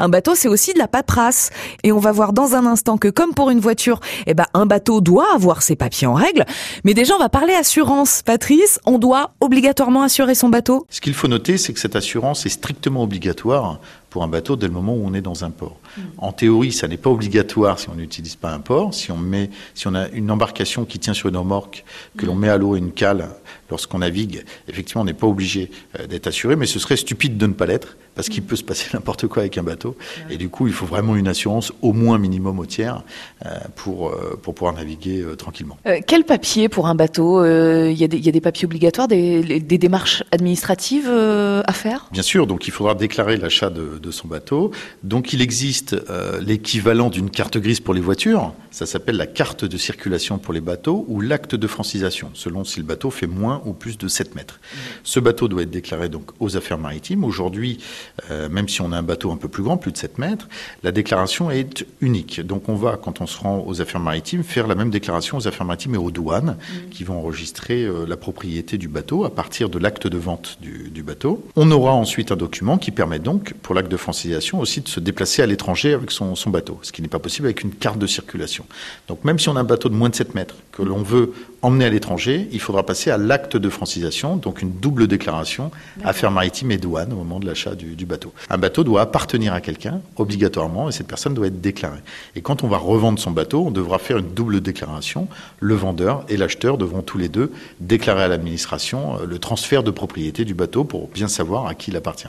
Un bateau, c'est aussi de la paperasse. Et on va voir dans un instant que comme pour une voiture, eh ben, un bateau doit avoir ses papiers en règle. Mais déjà, on va parler assurance. Patrice, on doit obligatoirement assurer son bateau? Ce qu'il faut noter, c'est que cette assurance est strictement obligatoire pour un bateau dès le moment où on est dans un port. En théorie, ça n'est pas obligatoire si on n'utilise pas un port. Si on met, si on a une embarcation qui tient sur une remorque, que l'on met à l'eau une cale lorsqu'on navigue, effectivement, on n'est pas obligé euh, d'être assuré, mais ce serait stupide de ne pas l'être parce qu'il peut se passer n'importe quoi avec un bateau. Et du coup, il faut vraiment une assurance au moins minimum au tiers euh, pour, euh, pour pouvoir naviguer euh, tranquillement. Euh, quel papier pour un bateau Euh, Il y, a des- il y a des papiers obligatoires, des, des démarches administratives euh, à faire? Bien sûr, donc il faudra déclarer l'achat de, de son bateau. Donc il existe euh, l'équivalent d'une carte grise pour les voitures. Ça s'appelle la carte de circulation pour les bateaux ou l'acte de francisation, selon si le bateau fait moins ou plus de 7 mètres. Ce bateau doit être déclaré donc aux affaires maritimes. Aujourd'hui, euh, même si on a un bateau un peu plus grand, plus de 7 mètres, la déclaration est unique. Donc on va, quand on se rend aux affaires maritimes, faire la même déclaration aux affaires maritimes et aux douanes, qui vont enregistrer euh, la propriété du bateau à partir de l'acte de vente du, du bateau. On aura ensuite un document qui permet donc, pour l'acte de francisation, aussi de se déplacer à l'étranger avec son, son bateau, ce qui n'est pas possible avec une carte de circulation. Donc même si on a un bateau de moins de 7 mètres que l'on veut emmener à l'étranger, il faudra passer à l'acte de francisation, donc une double déclaration, affaires maritimes et douane au moment de l'achat du, du bateau. Un bateau doit appartenir à quelqu'un, obligatoirement, et cette personne doit être déclarée. Et quand on va revendre son bateau, on devra faire une double déclaration. Le vendeur et l'acheteur devront tous les deux déclarer à l'administration euh, le transfert de propriété du bateau pour bien savoir à qui il appartient.